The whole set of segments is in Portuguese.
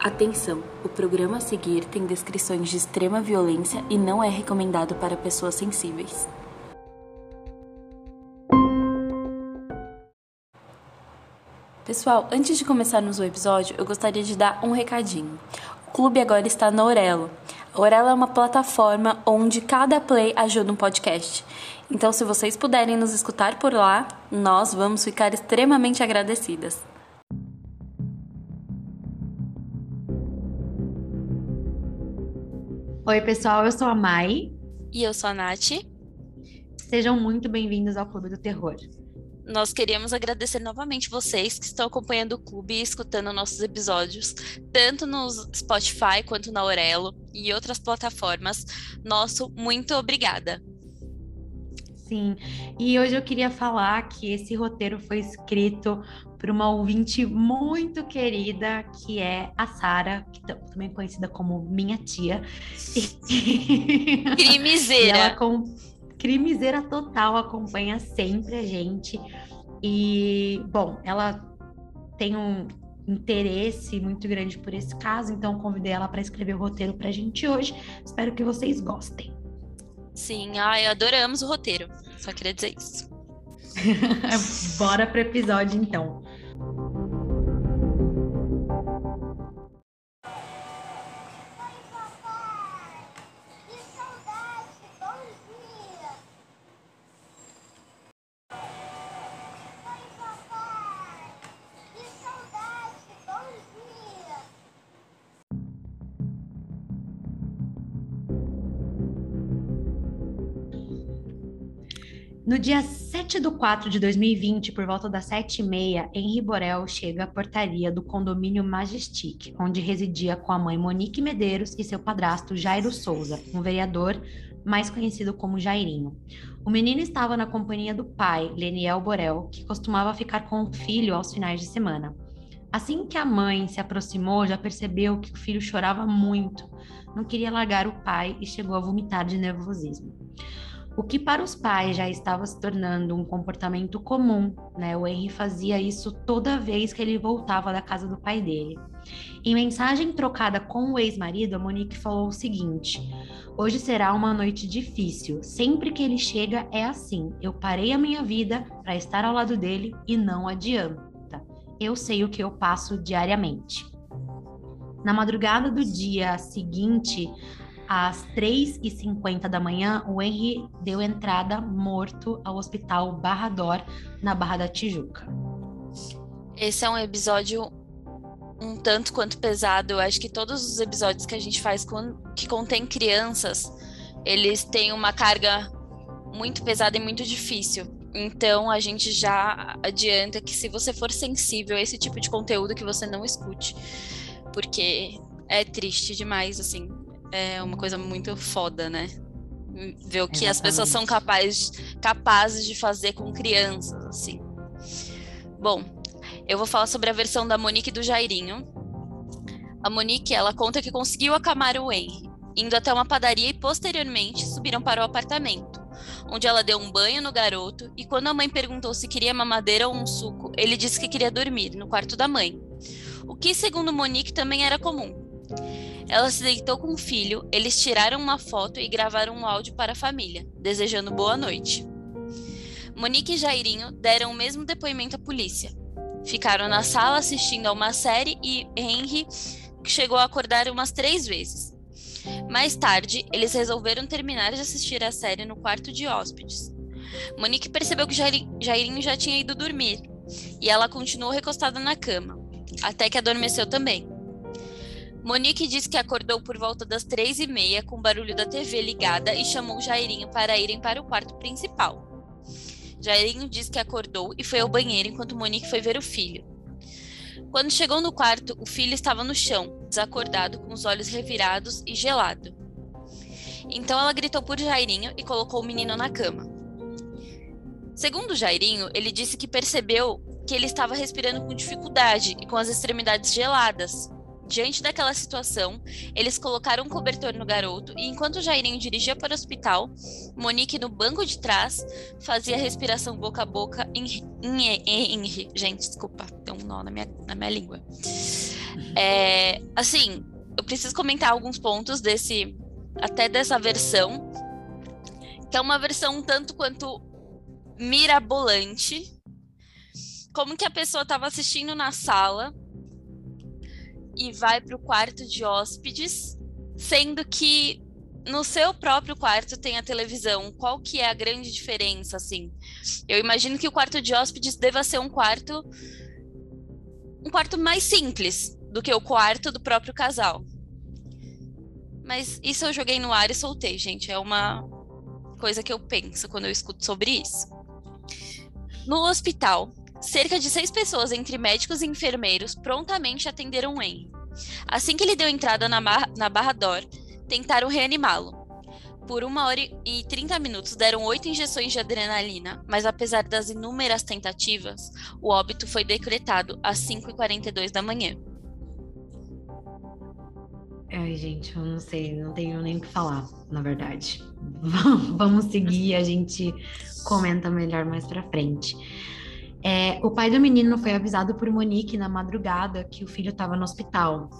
Atenção! O programa a seguir tem descrições de extrema violência e não é recomendado para pessoas sensíveis. Pessoal, antes de começarmos o episódio, eu gostaria de dar um recadinho. O clube agora está na Orelo. A Orelo é uma plataforma onde cada play ajuda um podcast. Então, se vocês puderem nos escutar por lá, nós vamos ficar extremamente agradecidas. Oi, pessoal, eu sou a Mai. E eu sou a Nath. Sejam muito bem-vindos ao Clube do Terror. Nós queríamos agradecer novamente vocês que estão acompanhando o clube e escutando nossos episódios, tanto no Spotify quanto na Aurelo e outras plataformas. Nosso muito obrigada. Sim, e hoje eu queria falar que esse roteiro foi escrito por uma ouvinte muito querida, que é a Sara, que também conhecida como minha tia. Crimiseira. ela com crimiseira total, acompanha sempre a gente. E, bom, ela tem um interesse muito grande por esse caso, então convidei ela para escrever o roteiro para a gente hoje. Espero que vocês gostem. Sim, ai, adoramos o roteiro. Só queria dizer isso. Bora pro episódio então. No dia 7 de 4 de 2020, por volta das 7h30, Henri Borel chega à portaria do condomínio Majestic, onde residia com a mãe Monique Medeiros e seu padrasto Jairo Souza, um vereador mais conhecido como Jairinho. O menino estava na companhia do pai, Leniel Borel, que costumava ficar com o filho aos finais de semana. Assim que a mãe se aproximou, já percebeu que o filho chorava muito, não queria largar o pai e chegou a vomitar de nervosismo. O que para os pais já estava se tornando um comportamento comum, né? O Henry fazia isso toda vez que ele voltava da casa do pai dele. Em mensagem trocada com o ex-marido, a Monique falou o seguinte: Hoje será uma noite difícil. Sempre que ele chega é assim. Eu parei a minha vida para estar ao lado dele e não adianta. Eu sei o que eu passo diariamente. Na madrugada do dia seguinte, às 3h50 da manhã, o Henry deu entrada morto ao hospital Barra Dor, na Barra da Tijuca. Esse é um episódio um tanto quanto pesado. Eu acho que todos os episódios que a gente faz com, que contém crianças, eles têm uma carga muito pesada e muito difícil. Então a gente já adianta que se você for sensível a esse tipo de conteúdo que você não escute, porque é triste demais, assim é uma coisa muito foda, né? Ver o que Exatamente. as pessoas são capazes, capazes de fazer com crianças, assim. Bom, eu vou falar sobre a versão da Monique e do Jairinho. A Monique, ela conta que conseguiu acalmar o Henry, indo até uma padaria e posteriormente subiram para o apartamento, onde ela deu um banho no garoto e quando a mãe perguntou se queria mamadeira ou um suco, ele disse que queria dormir no quarto da mãe. O que, segundo Monique, também era comum. Ela se deitou com o filho, eles tiraram uma foto e gravaram um áudio para a família, desejando boa noite. Monique e Jairinho deram o mesmo depoimento à polícia. Ficaram na sala assistindo a uma série e Henry chegou a acordar umas três vezes. Mais tarde, eles resolveram terminar de assistir a série no quarto de hóspedes. Monique percebeu que Jairinho já tinha ido dormir e ela continuou recostada na cama, até que adormeceu também. Monique disse que acordou por volta das três e meia com o barulho da TV ligada e chamou Jairinho para irem para o quarto principal. Jairinho disse que acordou e foi ao banheiro enquanto Monique foi ver o filho. Quando chegou no quarto, o filho estava no chão, desacordado, com os olhos revirados e gelado. Então ela gritou por Jairinho e colocou o menino na cama. Segundo Jairinho, ele disse que percebeu que ele estava respirando com dificuldade e com as extremidades geladas, Diante daquela situação, eles colocaram um cobertor no garoto e enquanto Jairinho dirigia para o hospital, Monique no banco de trás fazia respiração boca a boca em, em, em, em gente, desculpa, tem um nó na minha, na minha língua. É, assim, eu preciso comentar alguns pontos desse, até dessa versão, que é uma versão um tanto quanto mirabolante. Como que a pessoa estava assistindo na sala e vai para o quarto de hóspedes, sendo que no seu próprio quarto tem a televisão. Qual que é a grande diferença, assim? Eu imagino que o quarto de hóspedes deva ser um quarto um quarto mais simples do que o quarto do próprio casal. Mas isso eu joguei no ar e soltei, gente. É uma coisa que eu penso quando eu escuto sobre isso. No hospital, cerca de seis pessoas, entre médicos e enfermeiros, prontamente atenderam Henry. Assim que ele deu entrada na, na Barra Dor, tentaram reanimá-lo. Por uma hora e 30 minutos deram oito injeções de adrenalina, mas apesar das inúmeras tentativas, o óbito foi decretado às 5h42 da manhã. Ai, gente, eu não sei, não tenho nem o que falar, na verdade. Vamos seguir, a gente comenta melhor mais pra frente. É, o pai do menino foi avisado por Monique na madrugada que o filho estava no hospital.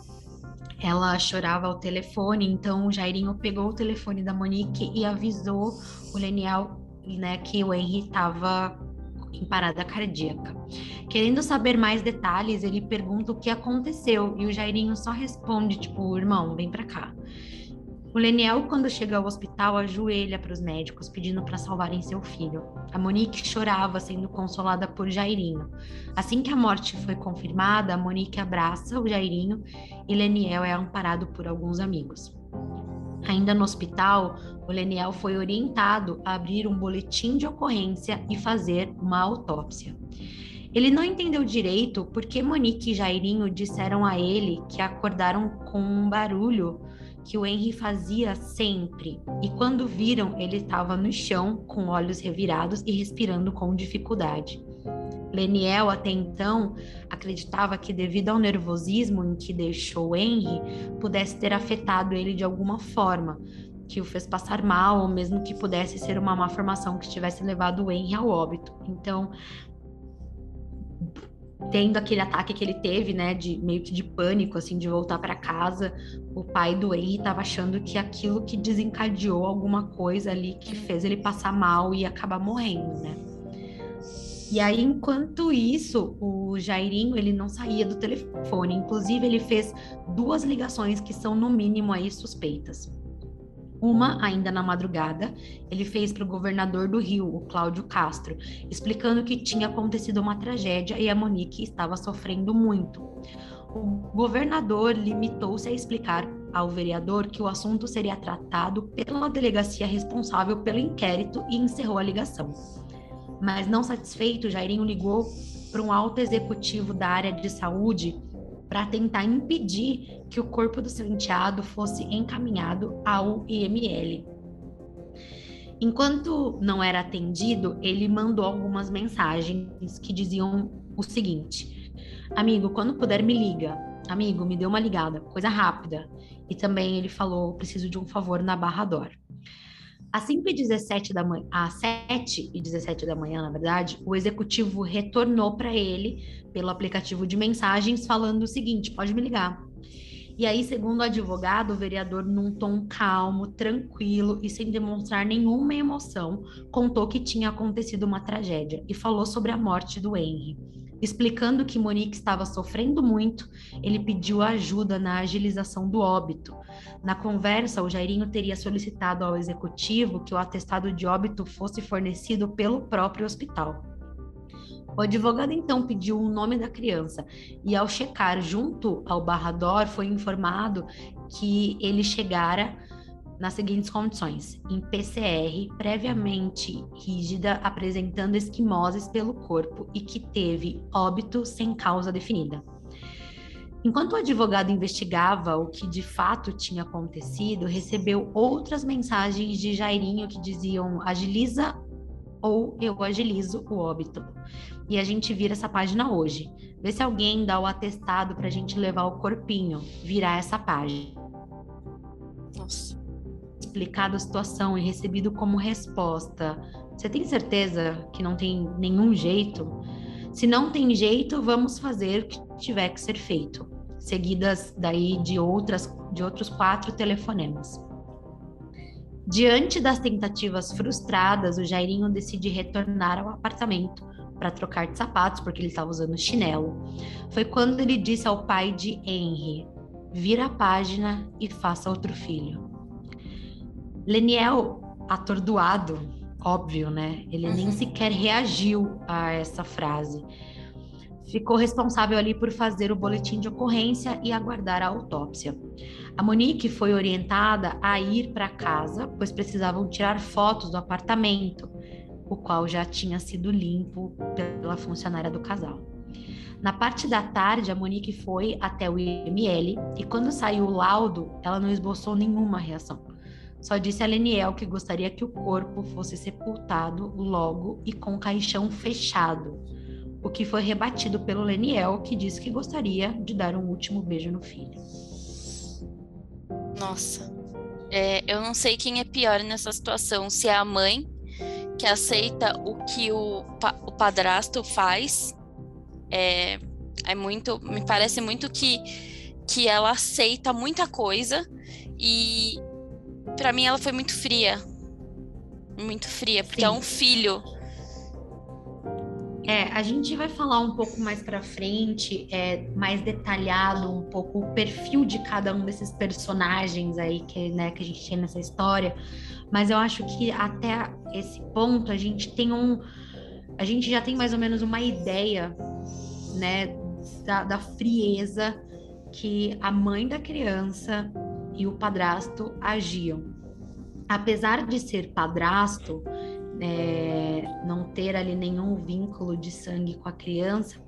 Ela chorava ao telefone, então o Jairinho pegou o telefone da Monique e avisou o Leniel né, que o Henry estava em parada cardíaca. Querendo saber mais detalhes, ele pergunta o que aconteceu e o Jairinho só responde tipo, irmão, vem para cá. O Leniel, quando chega ao hospital, ajoelha para os médicos, pedindo para salvarem seu filho. A Monique chorava, sendo consolada por Jairinho. Assim que a morte foi confirmada, a Monique abraça o Jairinho e Leniel é amparado por alguns amigos. Ainda no hospital, o Leniel foi orientado a abrir um boletim de ocorrência e fazer uma autópsia. Ele não entendeu direito porque Monique e Jairinho disseram a ele que acordaram com um barulho que o Henry fazia sempre, e quando viram, ele estava no chão, com olhos revirados e respirando com dificuldade. Leniel, até então, acreditava que, devido ao nervosismo em que deixou Henry, pudesse ter afetado ele de alguma forma, que o fez passar mal, ou mesmo que pudesse ser uma má formação que tivesse levado o Henry ao óbito. Então, tendo aquele ataque que ele teve, né, de meio que de pânico, assim, de voltar para casa, o pai do Henry estava achando que aquilo que desencadeou alguma coisa ali que fez ele passar mal e acabar morrendo, né? E aí, enquanto isso, o Jairinho, ele não saía do telefone. Inclusive, ele fez duas ligações que são, no mínimo, aí suspeitas. Uma, ainda na madrugada, ele fez para o governador do Rio, o Cláudio Castro, explicando que tinha acontecido uma tragédia e a Monique estava sofrendo muito. O governador limitou-se a explicar ao vereador que o assunto seria tratado pela delegacia responsável pelo inquérito e encerrou a ligação. Mas não satisfeito, Jairinho ligou para um alto executivo da área de saúde para tentar impedir que o corpo do seu enteado fosse encaminhado ao IML. Enquanto não era atendido, ele mandou algumas mensagens que diziam o seguinte: Amigo, quando puder, me liga. Amigo, me dê uma ligada, coisa rápida. E também ele falou: preciso de um favor na Barra Dor. Às 5 e 17 da manhã, às 7 e 17 da manhã, na verdade, o executivo retornou para ele pelo aplicativo de mensagens falando o seguinte: pode me ligar. E aí, segundo o advogado, o vereador, num tom calmo, tranquilo e sem demonstrar nenhuma emoção, contou que tinha acontecido uma tragédia e falou sobre a morte do Henry. Explicando que Monique estava sofrendo muito, ele pediu ajuda na agilização do óbito. Na conversa, o Jairinho teria solicitado ao executivo que o atestado de óbito fosse fornecido pelo próprio hospital. O advogado então pediu o nome da criança e, ao checar junto ao barrador, foi informado que ele chegara nas seguintes condições: em PCR previamente rígida, apresentando esquimoses pelo corpo e que teve óbito sem causa definida. Enquanto o advogado investigava o que de fato tinha acontecido, recebeu outras mensagens de Jairinho que diziam agiliza ou eu agilizo o óbito. E a gente vira essa página hoje. Vê se alguém dá o atestado para a gente levar o corpinho, virar essa página. Nossa. Explicado a situação e recebido como resposta. Você tem certeza que não tem nenhum jeito? Se não tem jeito, vamos fazer o que tiver que ser feito. seguidas daí de outras de outros quatro telefonemas. Diante das tentativas frustradas, o Jairinho decide retornar ao apartamento para trocar de sapatos, porque ele estava usando chinelo. Foi quando ele disse ao pai de Henry: vira a página e faça outro filho. Leniel, atordoado, óbvio, né? Ele uhum. nem sequer reagiu a essa frase. Ficou responsável ali por fazer o boletim de ocorrência e aguardar a autópsia. A Monique foi orientada a ir para casa, pois precisavam tirar fotos do apartamento, o qual já tinha sido limpo pela funcionária do casal. Na parte da tarde, a Monique foi até o IML e quando saiu o laudo, ela não esboçou nenhuma reação. Só disse a Leniel que gostaria que o corpo fosse sepultado logo e com o caixão fechado, o que foi rebatido pelo Leniel, que disse que gostaria de dar um último beijo no filho. Nossa. É, eu não sei quem é pior nessa situação, se é a mãe que aceita o que o, o padrasto faz. É, é muito. Me parece muito que, que ela aceita muita coisa e para mim ela foi muito fria. Muito fria, porque Sim. é um filho é, a gente vai falar um pouco mais para frente, é, mais detalhado um pouco o perfil de cada um desses personagens aí que, né, que a gente tem nessa história, mas eu acho que até esse ponto a gente tem um, a gente já tem mais ou menos uma ideia, né, da, da frieza que a mãe da criança e o padrasto agiam. Apesar de ser padrasto, é, não ter ali nenhum vínculo de sangue com a criança,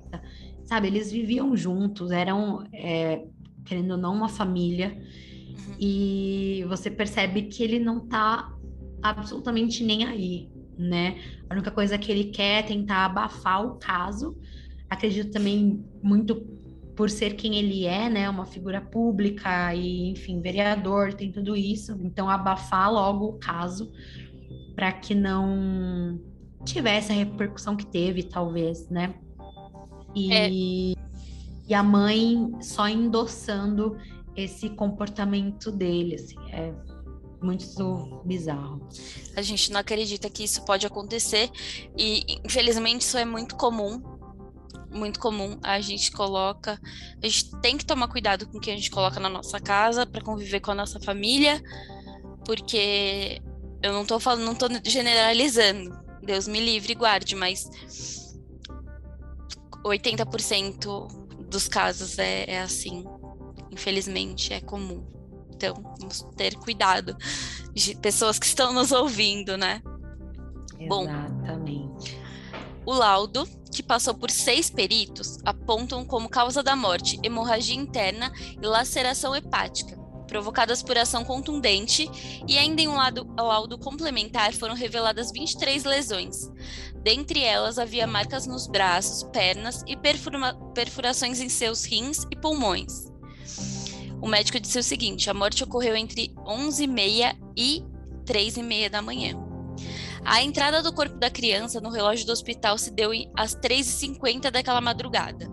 sabe? Eles viviam juntos, eram, é, querendo ou não, uma família, uhum. e você percebe que ele não tá absolutamente nem aí, né? A única coisa que ele quer é tentar abafar o caso. Acredito também muito por ser quem ele é, né? Uma figura pública e, enfim, vereador, tem tudo isso. Então, abafar logo o caso para que não tivesse a repercussão que teve, talvez, né? E, é. e a mãe só endossando esse comportamento dele, assim, é muito bizarro. A gente não acredita que isso pode acontecer e infelizmente isso é muito comum. Muito comum. A gente coloca, a gente tem que tomar cuidado com o que a gente coloca na nossa casa para conviver com a nossa família, porque eu não tô falando, não tô generalizando. Deus me livre e guarde, mas 80% dos casos é, é assim. Infelizmente, é comum. Então, vamos ter cuidado de pessoas que estão nos ouvindo, né? Exatamente. Bom, o laudo, que passou por seis peritos, apontam como causa da morte hemorragia interna e laceração hepática provocadas por ação contundente, e ainda em um lado, laudo complementar foram reveladas 23 lesões. Dentre elas havia marcas nos braços, pernas e perfura perfurações em seus rins e pulmões. O médico disse o seguinte: a morte ocorreu entre 11h30 e 3h30 da manhã. A entrada do corpo da criança no relógio do hospital se deu às 3h50 daquela madrugada.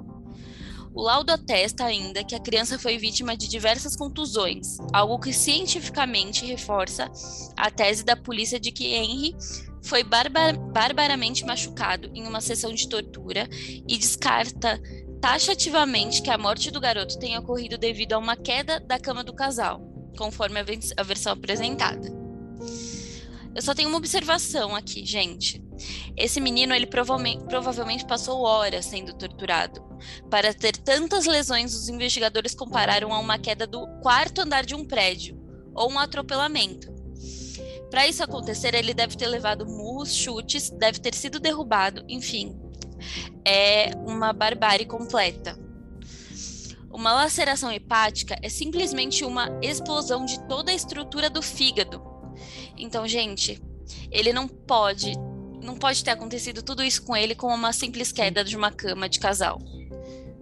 O laudo atesta ainda que a criança foi vítima de diversas contusões, algo que cientificamente reforça a tese da polícia de que Henry foi barbar barbaramente machucado em uma sessão de tortura e descarta taxativamente que a morte do garoto tenha ocorrido devido a uma queda da cama do casal, conforme a, a versão apresentada. Eu só tenho uma observação aqui, gente. Esse menino, ele provavelmente, provavelmente passou horas sendo torturado. Para ter tantas lesões, os investigadores compararam a uma queda do quarto andar de um prédio ou um atropelamento. Para isso acontecer, ele deve ter levado murros, chutes, deve ter sido derrubado, enfim. É uma barbárie completa. Uma laceração hepática é simplesmente uma explosão de toda a estrutura do fígado. Então, gente, ele não pode não pode ter acontecido tudo isso com ele com uma simples queda de uma cama de casal.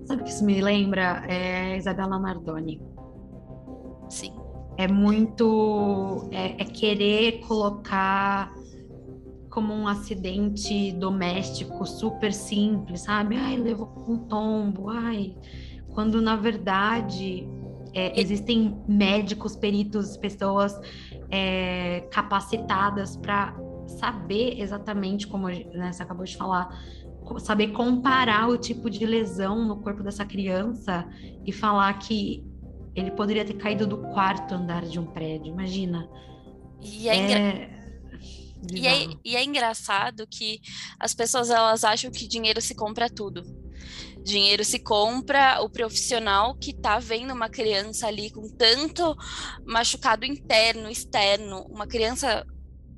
Sabe o que isso me lembra? É Isabela Nardoni. Sim. É muito. É, é querer colocar como um acidente doméstico super simples, sabe? Ai, levou um tombo, ai, quando na verdade é, existem médicos, peritos, pessoas é, capacitadas para saber exatamente como né, você acabou de falar, saber comparar o tipo de lesão no corpo dessa criança e falar que ele poderia ter caído do quarto andar de um prédio, imagina. E é, é... E é, e é engraçado que as pessoas elas acham que dinheiro se compra tudo. Dinheiro se compra o profissional que tá vendo uma criança ali com tanto machucado interno, externo, uma criança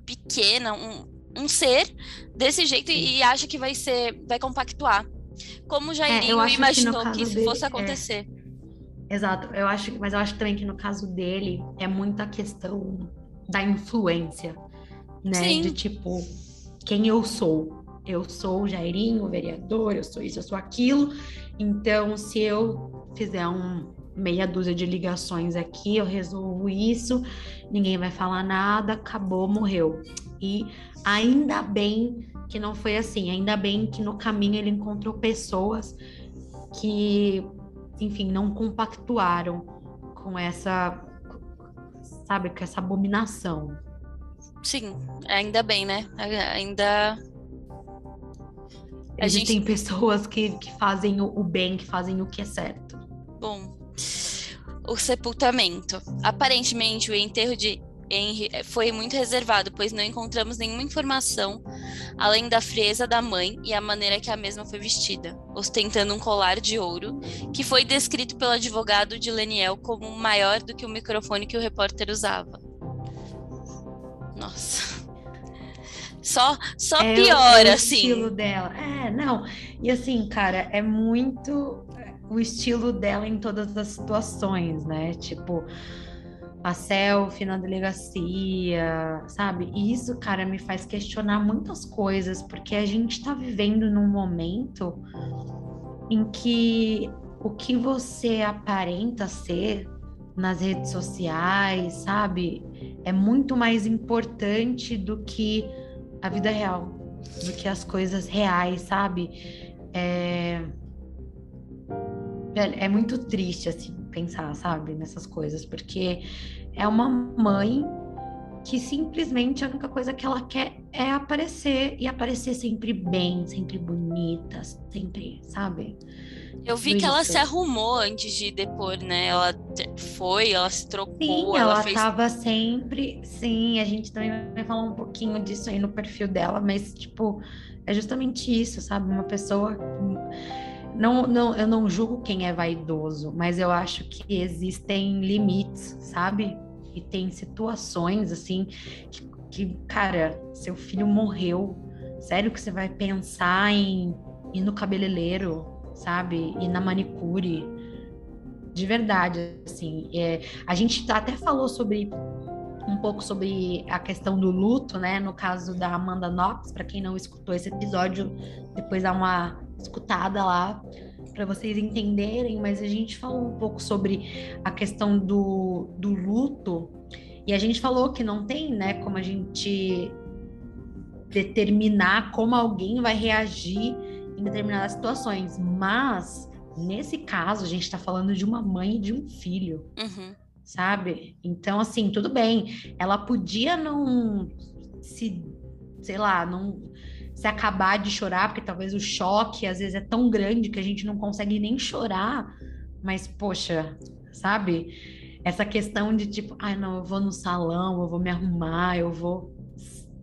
pequena, um, um ser desse jeito e, e acha que vai ser, vai compactuar. Como o Jairinho é, imaginou que, que isso dele, fosse é. acontecer. É, exato, eu acho, mas eu acho também que no caso dele é muita questão da influência, né? Sim. De tipo, quem eu sou eu sou o Jairinho, vereador, eu sou isso, eu sou aquilo. Então, se eu fizer um meia dúzia de ligações aqui, eu resolvo isso, ninguém vai falar nada, acabou, morreu. E ainda bem que não foi assim, ainda bem que no caminho ele encontrou pessoas que, enfim, não compactuaram com essa, sabe, com essa abominação. Sim, ainda bem, né? Ainda Existem gente... pessoas que, que fazem o bem, que fazem o que é certo. Bom, o sepultamento. Aparentemente, o enterro de Henry foi muito reservado, pois não encontramos nenhuma informação além da frieza da mãe e a maneira que a mesma foi vestida, ostentando um colar de ouro, que foi descrito pelo advogado de Leniel como maior do que o microfone que o repórter usava. Nossa. Só, só é, pior, é o assim. estilo dela. É, não. E assim, cara, é muito o estilo dela em todas as situações, né? Tipo, a selfie na delegacia, sabe? E isso, cara, me faz questionar muitas coisas, porque a gente tá vivendo num momento em que o que você aparenta ser nas redes sociais, sabe? É muito mais importante do que a vida real do que as coisas reais, sabe? É, é muito triste, assim, pensar, sabe, nessas coisas, porque é uma mãe que simplesmente a única coisa que ela quer é aparecer e aparecer sempre bem, sempre bonita, sempre, sabe? Eu vi que ela se arrumou antes de depor, né? Ela foi, ela se trocou. Sim, ela, ela fez... tava sempre. Sim, a gente também vai falar um pouquinho disso aí no perfil dela, mas, tipo, é justamente isso, sabe? Uma pessoa. Não, não, eu não julgo quem é vaidoso, mas eu acho que existem limites, sabe? E tem situações, assim, que, que cara, seu filho morreu. Sério que você vai pensar em ir no cabeleireiro, sabe? E na manicure. De verdade, assim. É, a gente até falou sobre um pouco sobre a questão do luto, né? No caso da Amanda Knox, para quem não escutou esse episódio, depois dá uma escutada lá para vocês entenderem, mas a gente falou um pouco sobre a questão do, do luto e a gente falou que não tem, né, como a gente determinar como alguém vai reagir em determinadas situações, mas nesse caso a gente está falando de uma mãe e de um filho, uhum. sabe? Então, assim, tudo bem, ela podia não se, sei lá, não se acabar de chorar, porque talvez o choque às vezes é tão grande que a gente não consegue nem chorar, mas poxa, sabe? Essa questão de tipo, ai ah, não, eu vou no salão, eu vou me arrumar, eu vou.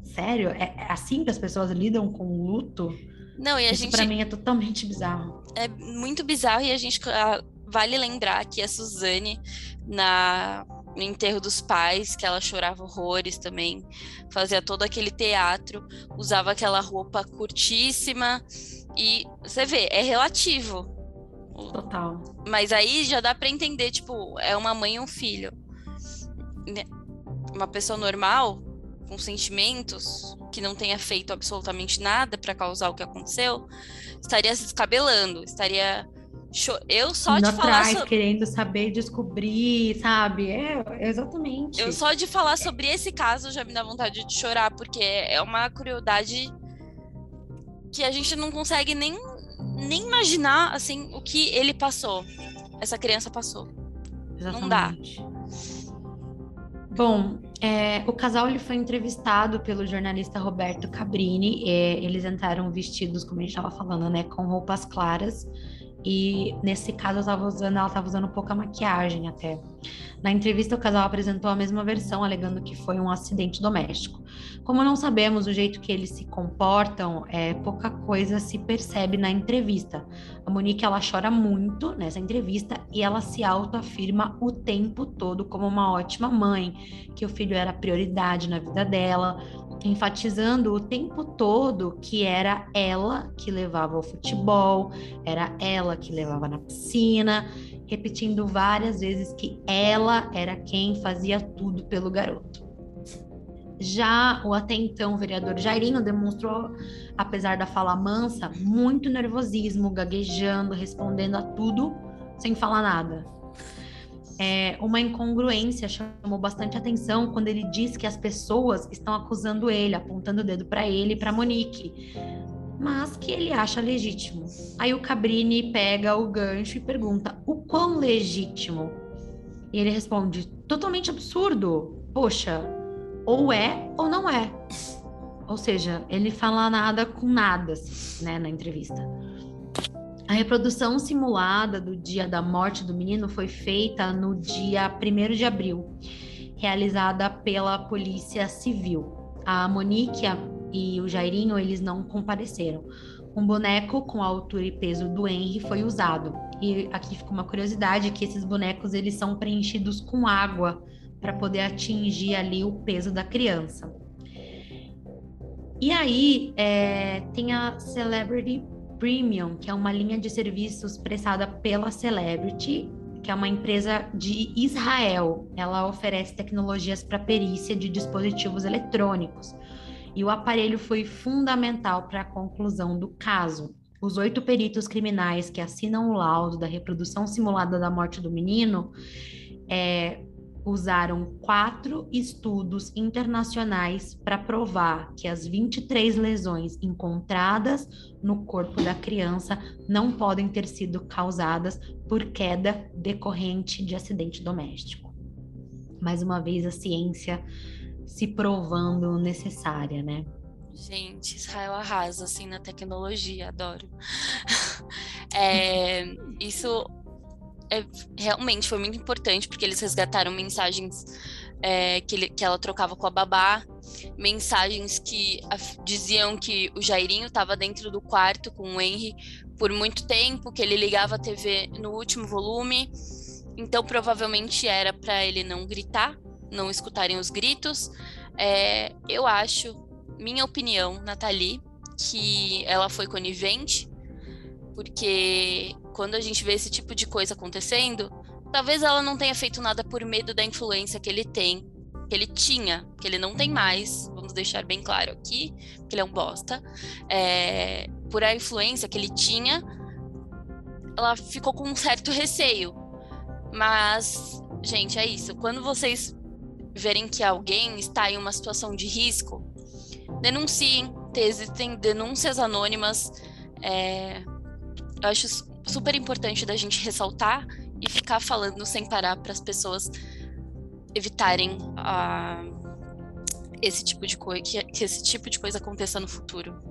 Sério? É, é assim que as pessoas lidam com o luto? Não, e a Isso gente. Pra mim é totalmente bizarro. É muito bizarro e a gente. Ah, vale lembrar que a Suzane, na, no enterro dos pais, que ela chorava horrores também, fazia todo aquele teatro, usava aquela roupa curtíssima. E você vê, é relativo. Total. Mas aí já dá para entender, tipo, é uma mãe e um filho. Né, uma pessoa normal, com sentimentos, que não tenha feito absolutamente nada para causar o que aconteceu, estaria se descabelando, estaria eu só Indo de falar atrás, so... querendo saber, descobrir, sabe? É, exatamente. Eu só de falar sobre esse caso já me dá vontade de chorar, porque é uma crueldade que a gente não consegue nem, nem imaginar assim o que ele passou. essa criança passou. Exatamente. Não dá. Bom, é, o casal ele foi entrevistado pelo jornalista Roberto Cabrini. É, eles entraram vestidos, como a gente estava falando, né, com roupas claras. E nesse caso, eu tava usando, ela estava usando pouca maquiagem até. Na entrevista, o casal apresentou a mesma versão, alegando que foi um acidente doméstico. Como não sabemos o jeito que eles se comportam, é, pouca coisa se percebe na entrevista. A Monique ela chora muito nessa entrevista e ela se autoafirma o tempo todo como uma ótima mãe, que o filho era prioridade na vida dela, enfatizando o tempo todo que era ela que levava ao futebol, era ela que levava na piscina, repetindo várias vezes que ela era quem fazia tudo pelo garoto. Já o até então vereador Jairinho demonstrou, apesar da fala mansa, muito nervosismo, gaguejando, respondendo a tudo sem falar nada. É, uma incongruência chamou bastante atenção quando ele diz que as pessoas estão acusando ele, apontando o dedo para ele e para Monique, mas que ele acha legítimo. Aí o Cabrini pega o gancho e pergunta: o quão legítimo? E ele responde: totalmente absurdo. Poxa, ou é ou não é. Ou seja, ele fala nada com nada, assim, né, na entrevista. A reprodução simulada do dia da morte do menino foi feita no dia 1 de abril, realizada pela Polícia Civil. A Monique e o Jairinho, eles não compareceram. Um boneco com a altura e peso do Henry foi usado. E aqui fica uma curiosidade que esses bonecos eles são preenchidos com água para poder atingir ali o peso da criança. E aí é, tem a Celebrity Premium, que é uma linha de serviços prestada pela Celebrity, que é uma empresa de Israel. Ela oferece tecnologias para perícia de dispositivos eletrônicos. E o aparelho foi fundamental para a conclusão do caso. Os oito peritos criminais que assinam o laudo da reprodução simulada da morte do menino é, usaram quatro estudos internacionais para provar que as 23 lesões encontradas no corpo da criança não podem ter sido causadas por queda decorrente de acidente doméstico. Mais uma vez, a ciência se provando necessária, né? Gente, Israel arrasa assim na tecnologia, adoro. é, isso é, realmente foi muito importante, porque eles resgataram mensagens é, que, ele, que ela trocava com a babá, mensagens que diziam que o Jairinho estava dentro do quarto com o Henry por muito tempo, que ele ligava a TV no último volume, então provavelmente era para ele não gritar, não escutarem os gritos. É, eu acho, minha opinião, Nathalie, que ela foi conivente, porque quando a gente vê esse tipo de coisa acontecendo, talvez ela não tenha feito nada por medo da influência que ele tem, que ele tinha, que ele não tem mais, vamos deixar bem claro aqui, que ele é um bosta, é, por a influência que ele tinha, ela ficou com um certo receio. Mas, gente, é isso. Quando vocês verem que alguém está em uma situação de risco, denunciem. Existem denúncias anônimas. É, eu acho super importante da gente ressaltar e ficar falando sem parar para as pessoas evitarem uh, esse tipo de coisa que, que, esse tipo de coisa aconteça no futuro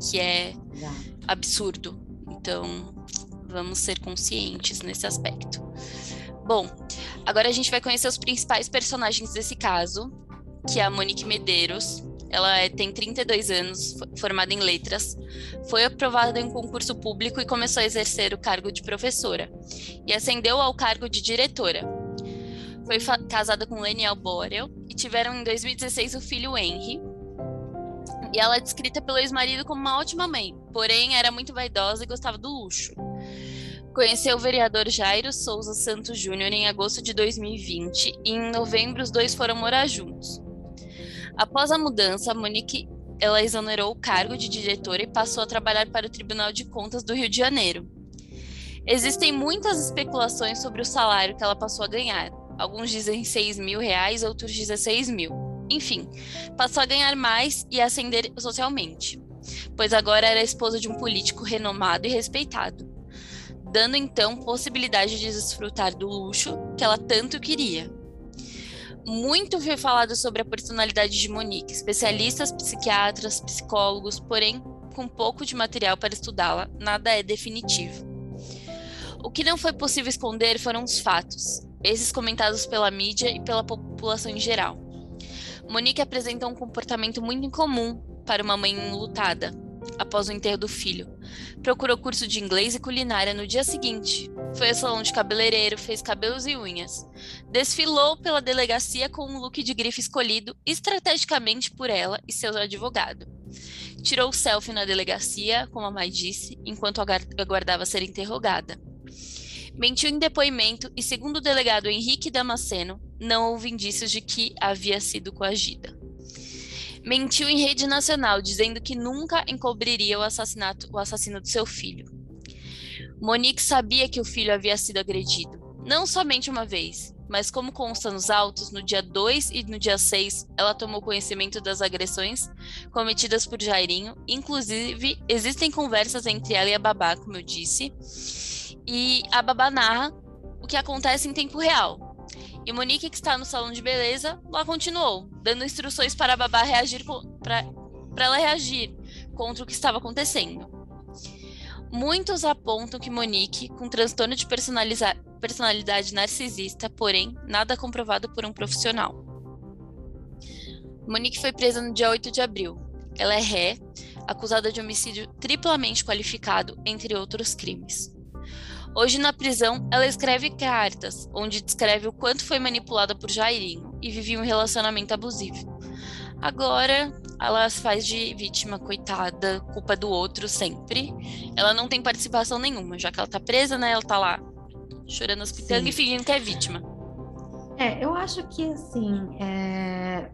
que é absurdo. Então vamos ser conscientes nesse aspecto. Bom agora a gente vai conhecer os principais personagens desse caso que é a Monique Medeiros ela é, tem 32 anos, formada em letras, foi aprovada em um concurso público e começou a exercer o cargo de professora. E ascendeu ao cargo de diretora. Foi casada com Leniel Borel e tiveram em 2016 o filho Henry. E ela é descrita pelo ex-marido como uma ótima mãe, porém era muito vaidosa e gostava do luxo. Conheceu o vereador Jairo Souza Santos Júnior em agosto de 2020 e em novembro os dois foram morar juntos. Após a mudança, Monique ela exonerou o cargo de diretora e passou a trabalhar para o Tribunal de Contas do Rio de Janeiro. Existem muitas especulações sobre o salário que ela passou a ganhar. Alguns dizem 6 mil reais, outros 16 mil. Enfim, passou a ganhar mais e ascender socialmente, pois agora era esposa de um político renomado e respeitado. dando então possibilidade de desfrutar do luxo que ela tanto queria. Muito foi falado sobre a personalidade de Monique, especialistas, psiquiatras, psicólogos, porém, com pouco de material para estudá-la, nada é definitivo. O que não foi possível esconder foram os fatos, esses comentados pela mídia e pela população em geral. Monique apresenta um comportamento muito incomum para uma mãe enlutada, após o enterro do filho. Procurou curso de inglês e culinária no dia seguinte. Foi ao salão de cabeleireiro, fez cabelos e unhas. Desfilou pela delegacia com um look de grife escolhido estrategicamente por ela e seu advogado. Tirou selfie na delegacia, como a mãe disse, enquanto aguardava ser interrogada. Mentiu em depoimento e, segundo o delegado Henrique Damasceno, não houve indícios de que havia sido coagida. Mentiu em rede nacional, dizendo que nunca encobriria o assassinato, o assassino do seu filho. Monique sabia que o filho havia sido agredido, não somente uma vez, mas como consta nos autos, no dia 2 e no dia 6, ela tomou conhecimento das agressões cometidas por Jairinho. Inclusive, existem conversas entre ela e a babá, como eu disse, e a babá narra o que acontece em tempo real. E Monique, que está no salão de beleza, lá continuou, dando instruções para a babá reagir para ela reagir contra o que estava acontecendo. Muitos apontam que Monique, com transtorno de personalidade narcisista, porém, nada comprovado por um profissional. Monique foi presa no dia 8 de abril. Ela é ré, acusada de homicídio triplamente qualificado, entre outros crimes. Hoje, na prisão, ela escreve cartas, onde descreve o quanto foi manipulada por Jairinho e vivia um relacionamento abusivo. Agora, ela faz de vítima, coitada, culpa do outro sempre. Ela não tem participação nenhuma, já que ela tá presa, né? Ela tá lá chorando as pitangas e fingindo que é vítima. É, eu acho que, assim, é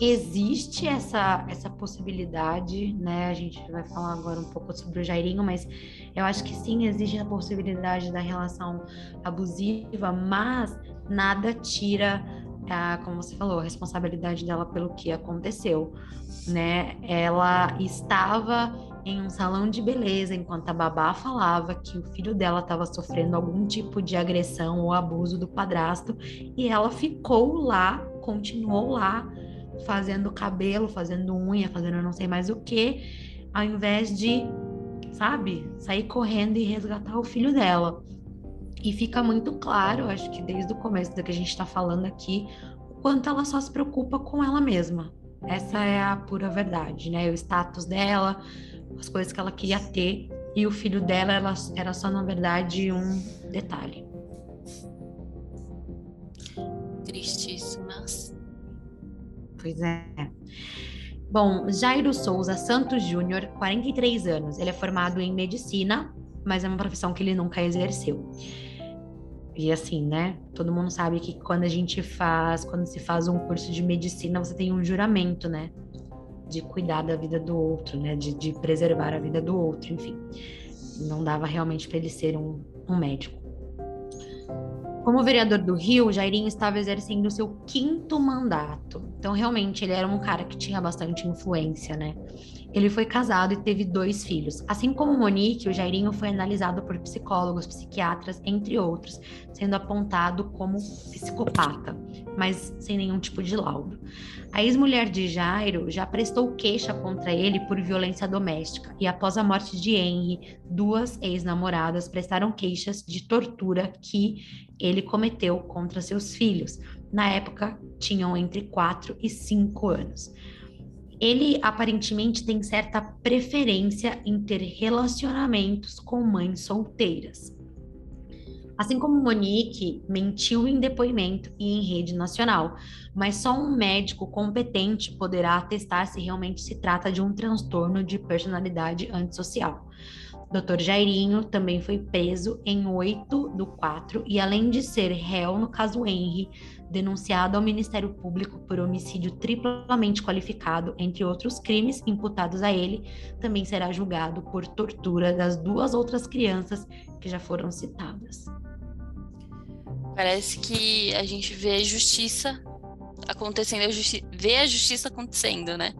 existe essa, essa possibilidade, né? A gente vai falar agora um pouco sobre o Jairinho, mas eu acho que sim, existe a possibilidade da relação abusiva, mas nada tira, a, como você falou, a responsabilidade dela pelo que aconteceu, né? Ela estava em um salão de beleza enquanto a babá falava que o filho dela estava sofrendo algum tipo de agressão ou abuso do padrasto e ela ficou lá, continuou lá fazendo cabelo, fazendo unha, fazendo não sei mais o que, ao invés de, sabe, sair correndo e resgatar o filho dela. E fica muito claro, acho que desde o começo do que a gente está falando aqui, o quanto ela só se preocupa com ela mesma. Essa é a pura verdade, né? O status dela, as coisas que ela queria ter, e o filho dela ela, era só, na verdade, um detalhe. Pois é. Bom, Jairo Souza Santos Júnior, 43 anos. Ele é formado em medicina, mas é uma profissão que ele nunca exerceu. E assim, né? Todo mundo sabe que quando a gente faz, quando se faz um curso de medicina, você tem um juramento, né? De cuidar da vida do outro, né? De, de preservar a vida do outro, enfim. Não dava realmente para ele ser um, um médico. Como vereador do Rio, Jairinho estava exercendo o seu quinto mandato. Então, realmente, ele era um cara que tinha bastante influência, né? Ele foi casado e teve dois filhos. Assim como Monique, o Jairinho foi analisado por psicólogos, psiquiatras, entre outros, sendo apontado como psicopata, mas sem nenhum tipo de laudo. A ex-mulher de Jairo já prestou queixa contra ele por violência doméstica e após a morte de Henry, duas ex-namoradas prestaram queixas de tortura que ele cometeu contra seus filhos. Na época, tinham entre 4 e 5 anos ele aparentemente tem certa preferência em ter relacionamentos com mães solteiras. Assim como Monique mentiu em depoimento e em rede nacional, mas só um médico competente poderá atestar se realmente se trata de um transtorno de personalidade antissocial. Dr. Jairinho também foi preso em 8 do 4 e, além de ser réu no caso Henry, denunciado ao Ministério Público por homicídio triplamente qualificado, entre outros crimes imputados a ele, também será julgado por tortura das duas outras crianças que já foram citadas. Parece que a gente vê justiça acontecendo, ver a justiça acontecendo, né?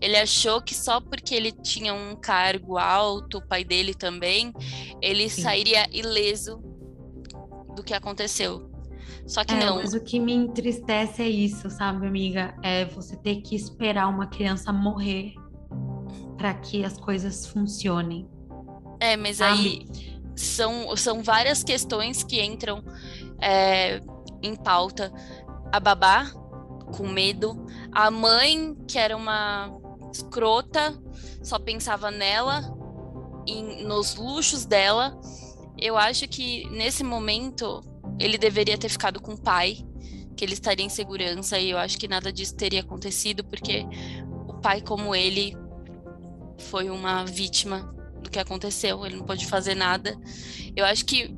Ele achou que só porque ele tinha um cargo alto, o pai dele também, ele Sim. sairia ileso do que aconteceu. Só que é, não. Mas o que me entristece é isso, sabe, amiga? É você ter que esperar uma criança morrer para que as coisas funcionem. É, mas sabe? aí são, são várias questões que entram é, em pauta. A babá, com medo, a mãe, que era uma escrota, só pensava nela, e nos luxos dela. Eu acho que nesse momento ele deveria ter ficado com o pai, que ele estaria em segurança, e eu acho que nada disso teria acontecido, porque o pai, como ele, foi uma vítima do que aconteceu, ele não pôde fazer nada. Eu acho que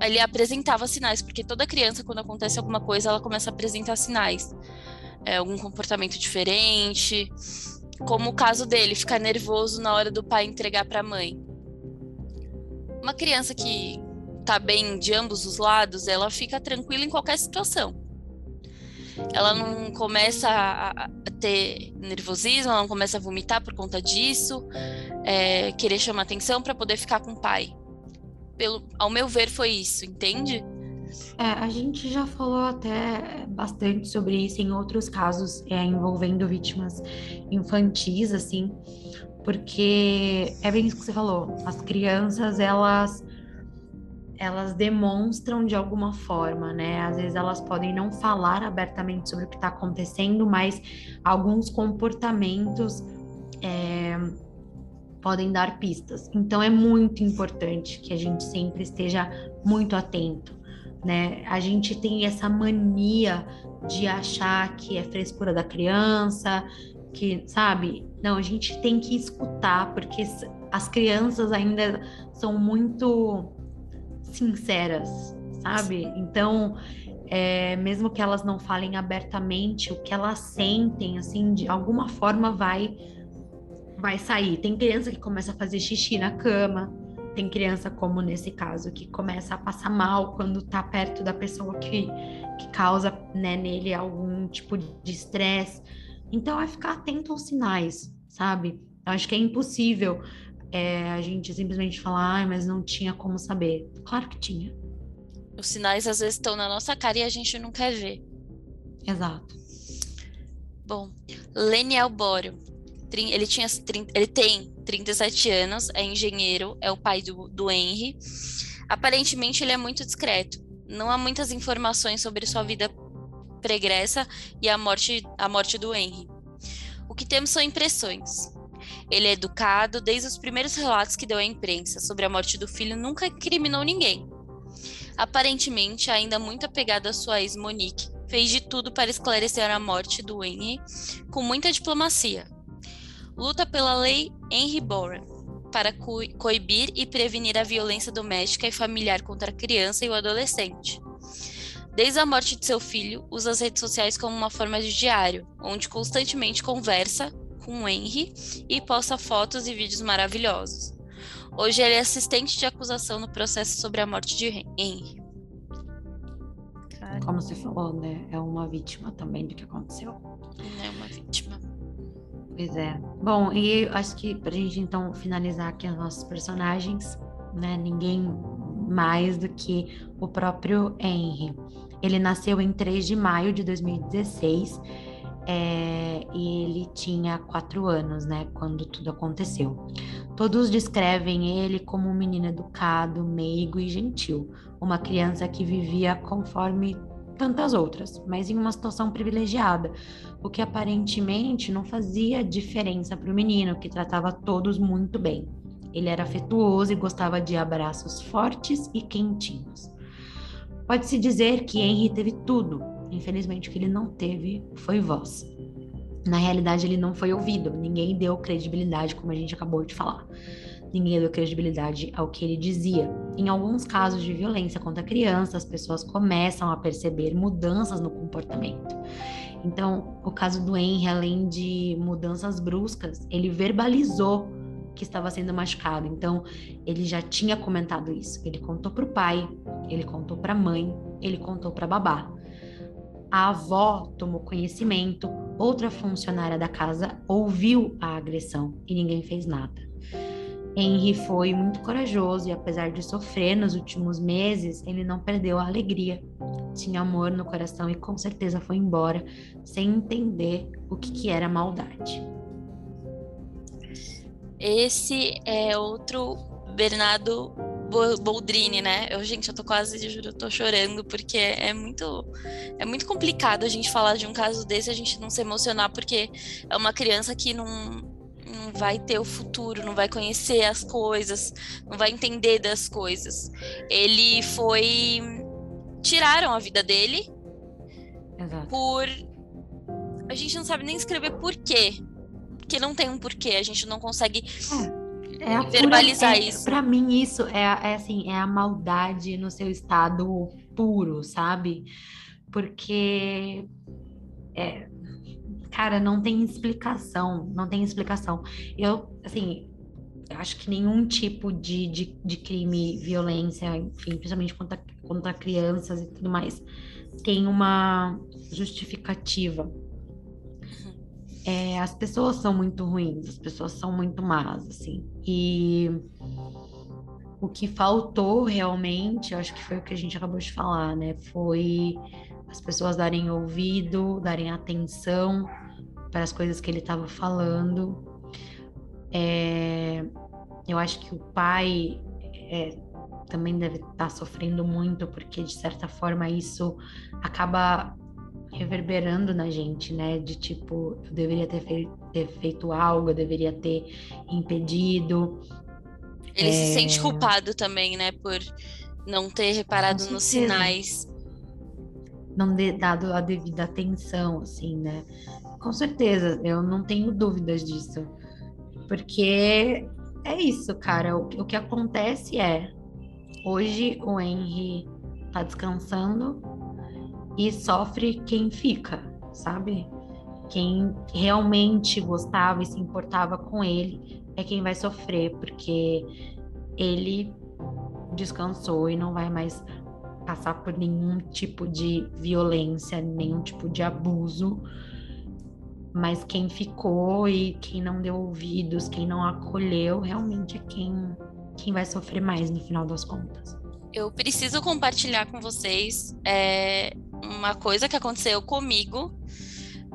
ele apresentava sinais, porque toda criança, quando acontece alguma coisa, ela começa a apresentar sinais. É, algum comportamento diferente, como o caso dele, ficar nervoso na hora do pai entregar para a mãe. Uma criança que tá bem de ambos os lados, ela fica tranquila em qualquer situação. Ela não começa a, ter nervosismo, ela não começa a vomitar por conta disso, é, querer chamar atenção para poder ficar com o pai. Pelo, ao meu ver, foi isso, entende? É, a gente já falou até bastante sobre isso em outros casos é, envolvendo vítimas infantis, assim, porque é bem isso que você falou. As crianças, elas elas demonstram de alguma forma, né? Às vezes elas podem não falar abertamente sobre o que está acontecendo, mas alguns comportamentos é, podem dar pistas. Então é muito importante que a gente sempre esteja muito atento, né? A gente tem essa mania de achar que é frescura da criança, que, sabe? Não, a gente tem que escutar, porque as crianças ainda são muito sinceras, sabe? Então, é, mesmo que elas não falem abertamente, o que elas sentem, assim, de alguma forma vai vai sair. Tem criança que começa a fazer xixi na cama, tem criança, como nesse caso, que começa a passar mal quando tá perto da pessoa que, que causa né, nele algum tipo de estresse. Então, é ficar atento aos sinais, sabe? Eu acho que é impossível é, a gente simplesmente falar, ah, mas não tinha como saber. Claro que tinha. Os sinais às vezes estão na nossa cara e a gente não quer ver. Exato. Bom, Leniel Bório. Ele, tinha, ele tem 37 anos, é engenheiro, é o pai do, do Henry. Aparentemente, ele é muito discreto. Não há muitas informações sobre sua vida pregressa e a morte, a morte do Henry. O que temos são impressões. Ele é educado, desde os primeiros relatos que deu à imprensa sobre a morte do filho, nunca incriminou ninguém. Aparentemente, ainda muito apegado à sua ex Monique, fez de tudo para esclarecer a morte do Henry com muita diplomacia. Luta pela lei Henry Boren para co coibir e prevenir a violência doméstica e familiar contra a criança e o adolescente. Desde a morte de seu filho, usa as redes sociais como uma forma de diário, onde constantemente conversa, com Henry e posta fotos e vídeos maravilhosos. Hoje ele é assistente de acusação no processo sobre a morte de Henry. Como você falou, né? É uma vítima também do que aconteceu. É uma vítima. Pois é. Bom, e acho que pra gente então finalizar aqui os nossos personagens, né? Ninguém mais do que o próprio Henry. Ele nasceu em 3 de maio de 2016 é, e ele tinha quatro anos, né, quando tudo aconteceu. Todos descrevem ele como um menino educado, meigo e gentil, uma criança que vivia conforme tantas outras, mas em uma situação privilegiada, o que aparentemente não fazia diferença para o menino, que tratava todos muito bem. Ele era afetuoso e gostava de abraços fortes e quentinhos. Pode-se dizer que Henry teve tudo, Infelizmente, o que ele não teve foi voz. Na realidade, ele não foi ouvido. Ninguém deu credibilidade, como a gente acabou de falar. Ninguém deu credibilidade ao que ele dizia. Em alguns casos de violência contra crianças, as pessoas começam a perceber mudanças no comportamento. Então, o caso do Henry, além de mudanças bruscas, ele verbalizou que estava sendo machucado. Então, ele já tinha comentado isso. Ele contou para o pai, ele contou para a mãe, ele contou para a babá a avó tomou conhecimento, outra funcionária da casa ouviu a agressão e ninguém fez nada. Henry foi muito corajoso e, apesar de sofrer nos últimos meses, ele não perdeu a alegria. Tinha amor no coração e com certeza foi embora sem entender o que, que era maldade. Esse é outro Bernardo Boldrini, né? Eu, gente, eu tô quase, eu juro, eu tô chorando, porque é muito, é muito complicado a gente falar de um caso desse, a gente não se emocionar, porque é uma criança que não, não vai ter o futuro, não vai conhecer as coisas, não vai entender das coisas. Ele foi. Tiraram a vida dele Exato. por. A gente não sabe nem escrever por quê. Porque não tem um porquê, a gente não consegue. É é verbalizar pura, é, isso. Para mim isso é, é assim, é a maldade no seu estado puro, sabe? Porque é, cara, não tem explicação, não tem explicação. Eu, assim, acho que nenhum tipo de, de, de crime, violência, enfim, principalmente contra, contra crianças e tudo mais, tem uma justificativa é, as pessoas são muito ruins, as pessoas são muito más, assim. E o que faltou realmente, acho que foi o que a gente acabou de falar, né? Foi as pessoas darem ouvido, darem atenção para as coisas que ele estava falando. É, eu acho que o pai é, também deve estar tá sofrendo muito, porque de certa forma isso acaba reverberando na gente, né? De tipo, eu deveria ter, fei ter feito algo, eu deveria ter impedido. Ele é... se sente culpado também, né? Por não ter reparado nos sinais. Não ter dado a devida atenção, assim, né? Com certeza, eu não tenho dúvidas disso. Porque é isso, cara. O, o que acontece é, hoje o Henry tá descansando, e sofre quem fica, sabe? Quem realmente gostava e se importava com ele é quem vai sofrer, porque ele descansou e não vai mais passar por nenhum tipo de violência, nenhum tipo de abuso. Mas quem ficou e quem não deu ouvidos, quem não acolheu, realmente é quem, quem vai sofrer mais no final das contas. Eu preciso compartilhar com vocês é, uma coisa que aconteceu comigo,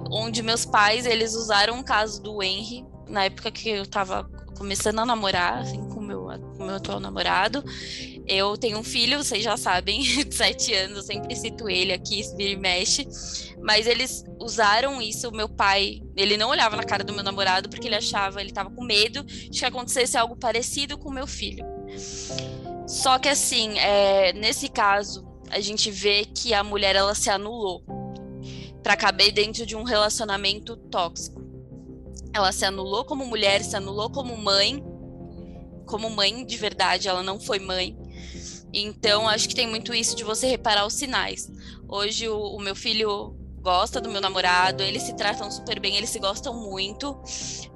onde meus pais, eles usaram o caso do Henry, na época que eu tava começando a namorar, assim, com meu, o meu atual namorado. Eu tenho um filho, vocês já sabem, de sete anos, eu sempre cito ele aqui, vira e mexe. Mas eles usaram isso, meu pai, ele não olhava na cara do meu namorado porque ele achava, ele tava com medo de que acontecesse algo parecido com meu filho. Só que assim, é, nesse caso, a gente vê que a mulher ela se anulou para caber dentro de um relacionamento tóxico. Ela se anulou como mulher, se anulou como mãe, como mãe de verdade, ela não foi mãe. Então, acho que tem muito isso de você reparar os sinais. Hoje, o, o meu filho gosta do meu namorado, eles se tratam super bem, eles se gostam muito,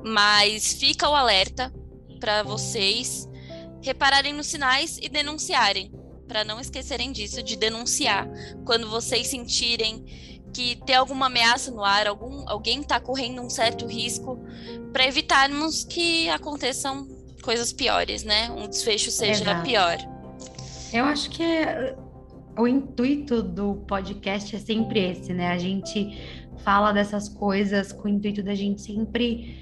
mas fica o alerta para vocês repararem nos sinais e denunciarem para não esquecerem disso, de denunciar quando vocês sentirem que tem alguma ameaça no ar, algum, alguém está correndo um certo risco, para evitarmos que aconteçam coisas piores, né? Um desfecho seja Exato. pior. Eu acho que é, o intuito do podcast é sempre esse, né? A gente fala dessas coisas com o intuito da gente sempre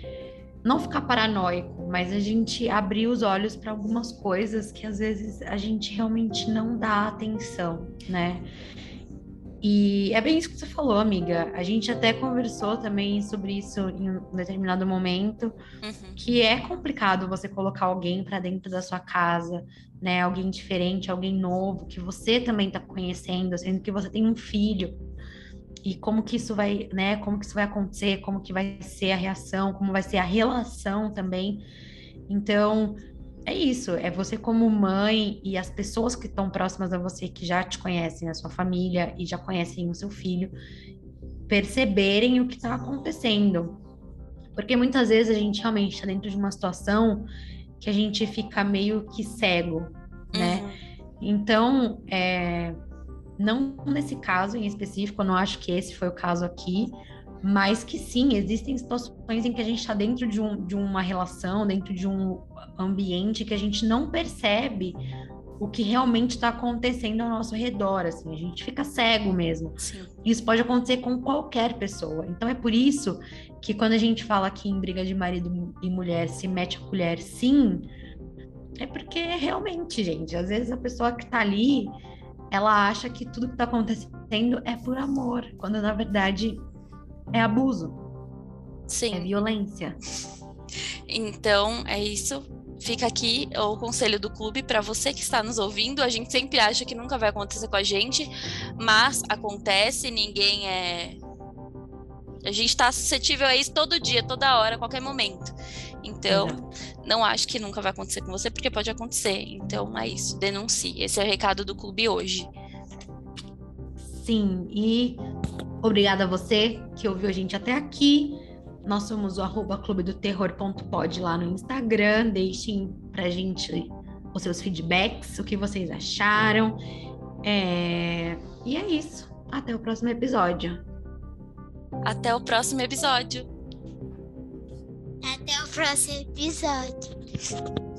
não ficar paranoico, mas a gente abrir os olhos para algumas coisas que às vezes a gente realmente não dá atenção, né? E é bem isso que você falou, amiga. A gente até conversou também sobre isso em um determinado momento, uhum. que é complicado você colocar alguém para dentro da sua casa, né? Alguém diferente, alguém novo, que você também está conhecendo, sendo que você tem um filho e como que isso vai, né, como que isso vai acontecer, como que vai ser a reação, como vai ser a relação também. Então, é isso, é você como mãe e as pessoas que estão próximas a você, que já te conhecem, a sua família e já conhecem o seu filho, perceberem o que está acontecendo. Porque muitas vezes a gente realmente está dentro de uma situação que a gente fica meio que cego, né? Uhum. Então, é, Não nesse caso em específico, eu não acho que esse foi o caso aqui, mas que sim, existem situações em que a gente está dentro de, um, de uma relação, dentro de um ambiente que a gente não percebe o que realmente está acontecendo ao nosso redor, assim, a gente fica cego mesmo. Sim. Isso pode acontecer com qualquer pessoa. Então é por isso que quando a gente fala aqui em briga de marido e mulher se mete a colher, sim, é porque realmente, gente, às vezes a pessoa que tá ali, ela acha que tudo que tá acontecendo é por amor, quando na verdade é abuso. Sim. É violência. Então, é isso. Fica aqui o conselho do clube para você que está nos ouvindo. A gente sempre acha que nunca vai acontecer com a gente, mas acontece, ninguém é. A gente está suscetível a isso todo dia, toda hora, a qualquer momento. Então, não acho que nunca vai acontecer com você, porque pode acontecer. Então, é isso. Denuncie. Esse é o recado do clube hoje. Sim, e obrigada a você que ouviu a gente até aqui. Nós somos o arroba clube do terror.pod lá no Instagram. Deixem pra gente os seus feedbacks, o que vocês acharam. É... E é isso. Até o próximo episódio. Até o próximo episódio. Até o próximo episódio.